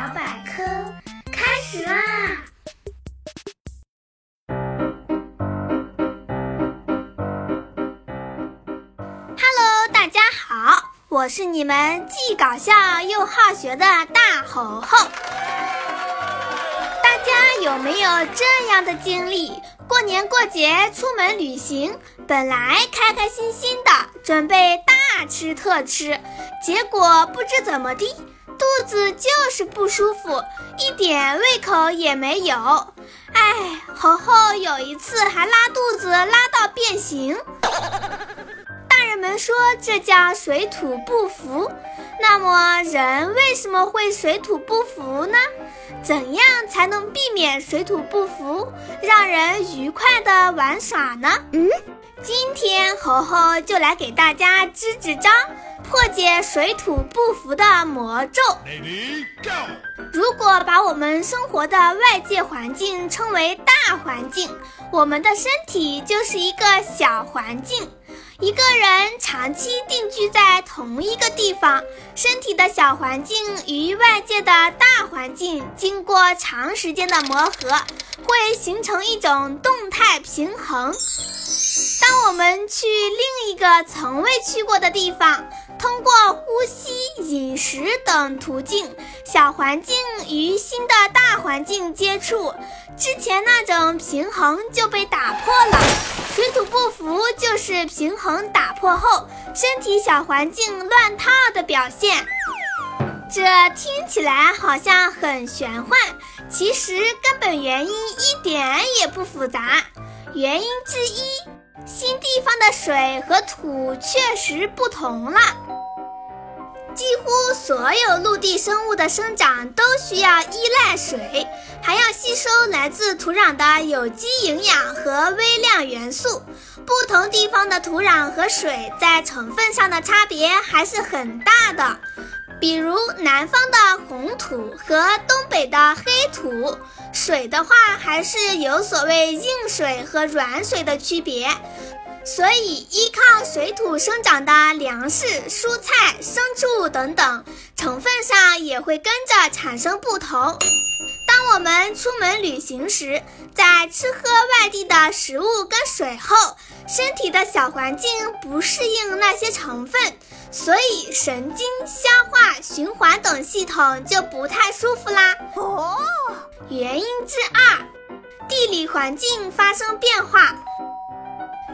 小百科开始啦！Hello，大家好，我是你们既搞笑又好学的大猴猴。大家有没有这样的经历？过年过节出门旅行，本来开开心心的准备大吃特吃，结果不知怎么地。肚子就是不舒服，一点胃口也没有。哎，猴猴有一次还拉肚子拉到变形。大人们说这叫水土不服。那么人为什么会水土不服呢？怎样才能避免水土不服，让人愉快的玩耍呢？嗯，今天猴猴就来给大家支支招。破解水土不服的魔咒。如果把我们生活的外界环境称为大环境，我们的身体就是一个小环境。一个人长期定居在同一个地方，身体的小环境与外界的大环境经过长时间的磨合，会形成一种动态平衡。当我们去另一个从未去过的地方，通过呼吸、饮食等途径，小环境与新的大环境接触，之前那种平衡就被打破了。水土不服就是平衡打破后，身体小环境乱套的表现。这听起来好像很玄幻，其实根本原因一点也不复杂。原因之一，新地方的水和土确实不同了。几乎所有陆地生物的生长都需要依赖水，还要吸收来自土壤的有机营养和微量元素。不同地方的土壤和水在成分上的差别还是很大的。比如南方的红土和东北的黑土，水的话还是有所谓硬水和软水的区别，所以依靠水土生长的粮食、蔬菜、牲畜等等成分上也会跟着产生不同。当我们出门旅行时，在吃喝外地的食物跟水后，身体的小环境不适应那些成分。所以，神经、消化、循环等系统就不太舒服啦。哦，原因之二，地理环境发生变化。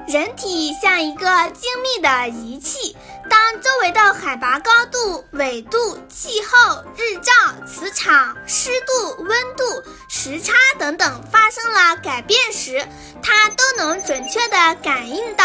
人体像一个精密的仪器，当周围的海拔高度、纬度、气候、日照、磁场、湿度、温度、时差等等发生了改变时，它都能准确地感应到。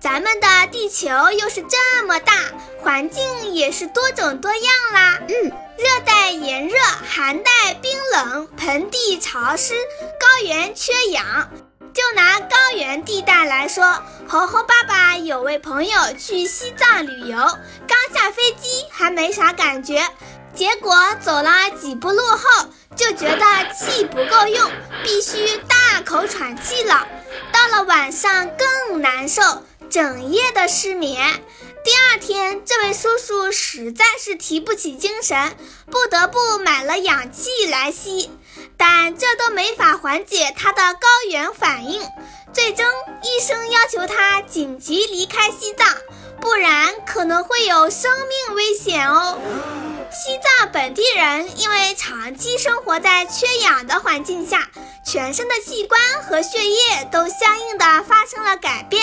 咱们的地球又是这么大，环境也是多种多样啦。嗯，热带炎热，寒带冰冷，盆地潮湿，高原缺氧。就拿高原地带来说，猴猴爸爸有位朋友去西藏旅游，刚下飞机还没啥感觉，结果走了几步路后就觉得气不够用，必须大口喘气了。到了晚上更难受。整夜的失眠，第二天，这位叔叔实在是提不起精神，不得不买了氧气来吸，但这都没法缓解他的高原反应。最终，医生要求他紧急离开西藏，不然可能会有生命危险哦。西藏本地人因为长期生活在缺氧的环境下，全身的器官和血液都相应的发生了改变。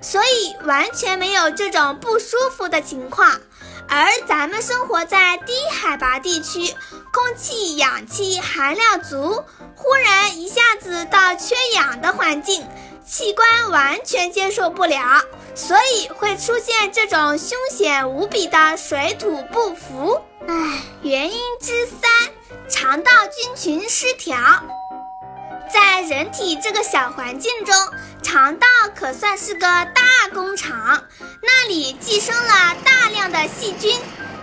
所以完全没有这种不舒服的情况，而咱们生活在低海拔地区，空气氧气含量足，忽然一下子到缺氧的环境，器官完全接受不了，所以会出现这种凶险无比的水土不服。唉，原因之三，肠道菌群失调。在人体这个小环境中，肠道可算是个大工厂，那里寄生了大量的细菌。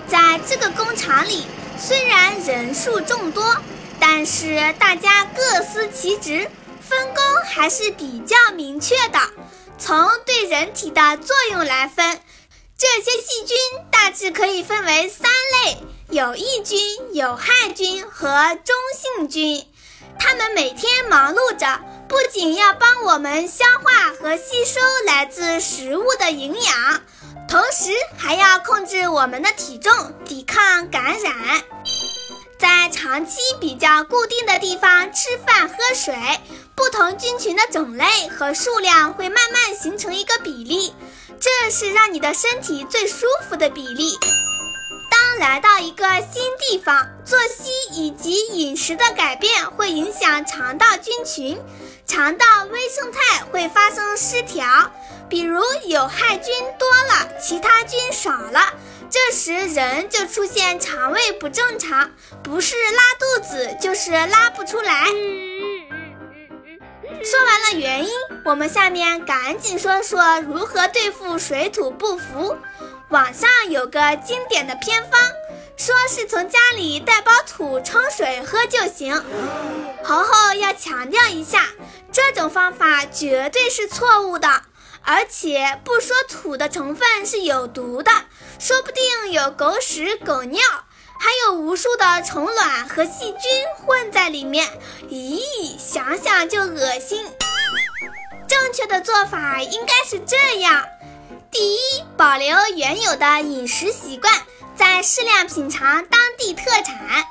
在这个工厂里，虽然人数众多，但是大家各司其职，分工还是比较明确的。从对人体的作用来分，这些细菌大致可以分为三类：有益菌、有害菌和中性菌。它们每天忙碌着，不仅要帮我们消化和吸收来自食物的营养，同时还要控制我们的体重，抵抗感染。在长期比较固定的地方吃饭喝水，不同菌群的种类和数量会慢慢形成一个比例，这是让你的身体最舒服的比例。来到一个新地方，作息以及饮食的改变会影响肠道菌群，肠道微生态会发生失调，比如有害菌多了，其他菌少了，这时人就出现肠胃不正常，不是拉肚子就是拉不出来。说完了原因，我们下面赶紧说说如何对付水土不服。网上有个经典的偏方，说是从家里带包土冲水喝就行。猴猴要强调一下，这种方法绝对是错误的，而且不说土的成分是有毒的，说不定有狗屎、狗尿，还有无数的虫卵和细菌混在里面。咦，想想就恶心。正确的做法应该是这样。第一，保留原有的饮食习惯，再适量品尝当地特产。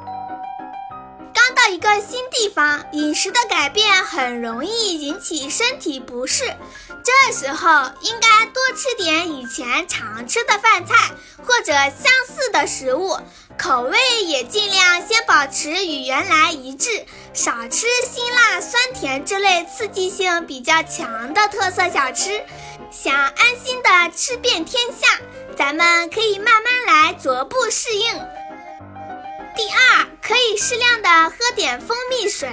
刚到一个新地方，饮食的改变很容易引起身体不适，这时候应该多吃点以前常吃的饭菜或者相似的食物，口味也尽量先保持与原来一致，少吃辛辣酸甜之类刺激性比较强的特色小吃。想安心的吃遍天下，咱们可以慢慢来，逐步适应。第二，可以适量的喝点蜂蜜水。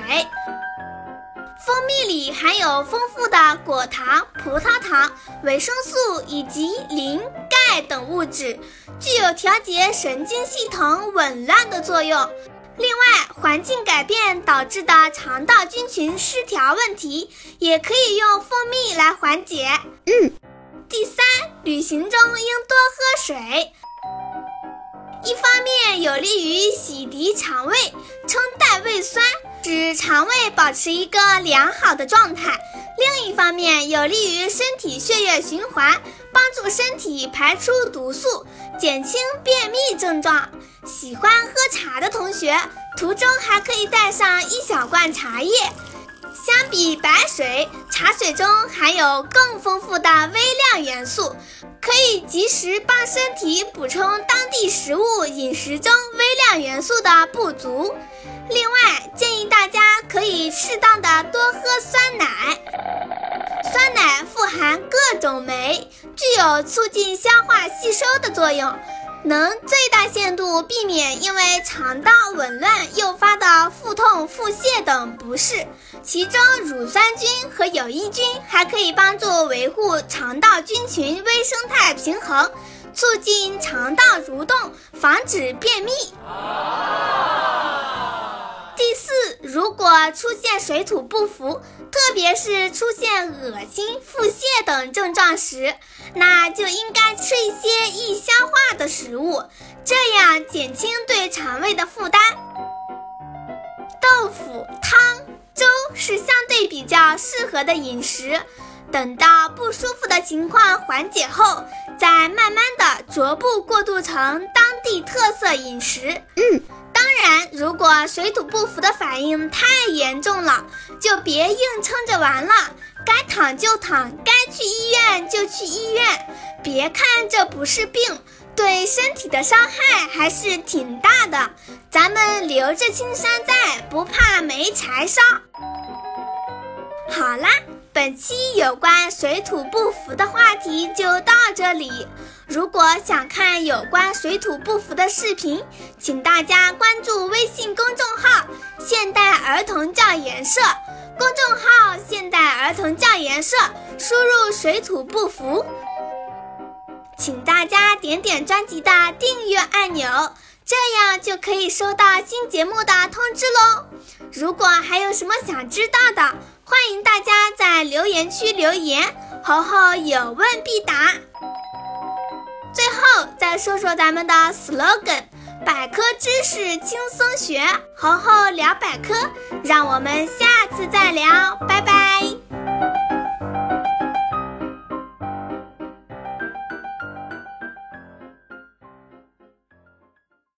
蜂蜜里含有丰富的果糖、葡萄糖、维生素以及磷、钙等物质，具有调节神经系统紊乱的作用。另外，环境改变导致的肠道菌群失调问题，也可以用蜂蜜来缓解。嗯，第三，旅行中应多喝水，一方面有利于洗涤肠胃，称代胃酸，使肠胃保持一个良好的状态；另一方面有利于身体血液循环，帮助身体排出毒素，减轻便秘症状。喜欢喝茶的同学，途中还可以带上一小罐茶叶。相比白水，茶水中含有更丰富的微量元素，可以及时帮身体补充当地食物饮食中微量元素的不足。另外，建议大家可以适当的多喝酸奶。酸奶富含各种酶，具有促进消化吸收的作用。能最大限度避免因为肠道紊乱诱发的腹痛、腹泻等不适。其中，乳酸菌和有益菌还可以帮助维护肠道菌群微生态平衡，促进肠道蠕动，防止便秘。如果出现水土不服，特别是出现恶心、腹泻等症状时，那就应该吃一些易消化的食物，这样减轻对肠胃的负担。豆腐、汤、粥是相对比较适合的饮食。等到不舒服的情况缓解后，再慢慢的逐步过渡成当地特色饮食。嗯。如果水土不服的反应太严重了，就别硬撑着玩了。该躺就躺，该去医院就去医院。别看这不是病，对身体的伤害还是挺大的。咱们留着青山在，不怕没柴烧。好啦。本期有关水土不服的话题就到这里。如果想看有关水土不服的视频，请大家关注微信公众号“现代儿童教研社”。公众号“现代儿童教研社”，输入“水土不服”，请大家点点专辑的订阅按钮，这样就可以收到新节目的通知喽。如果还有什么想知道的，欢迎大家在留言区留言，猴猴有问必答。最后再说说咱们的 slogan：百科知识轻松学，猴猴聊百科，让我们下次再聊，拜拜。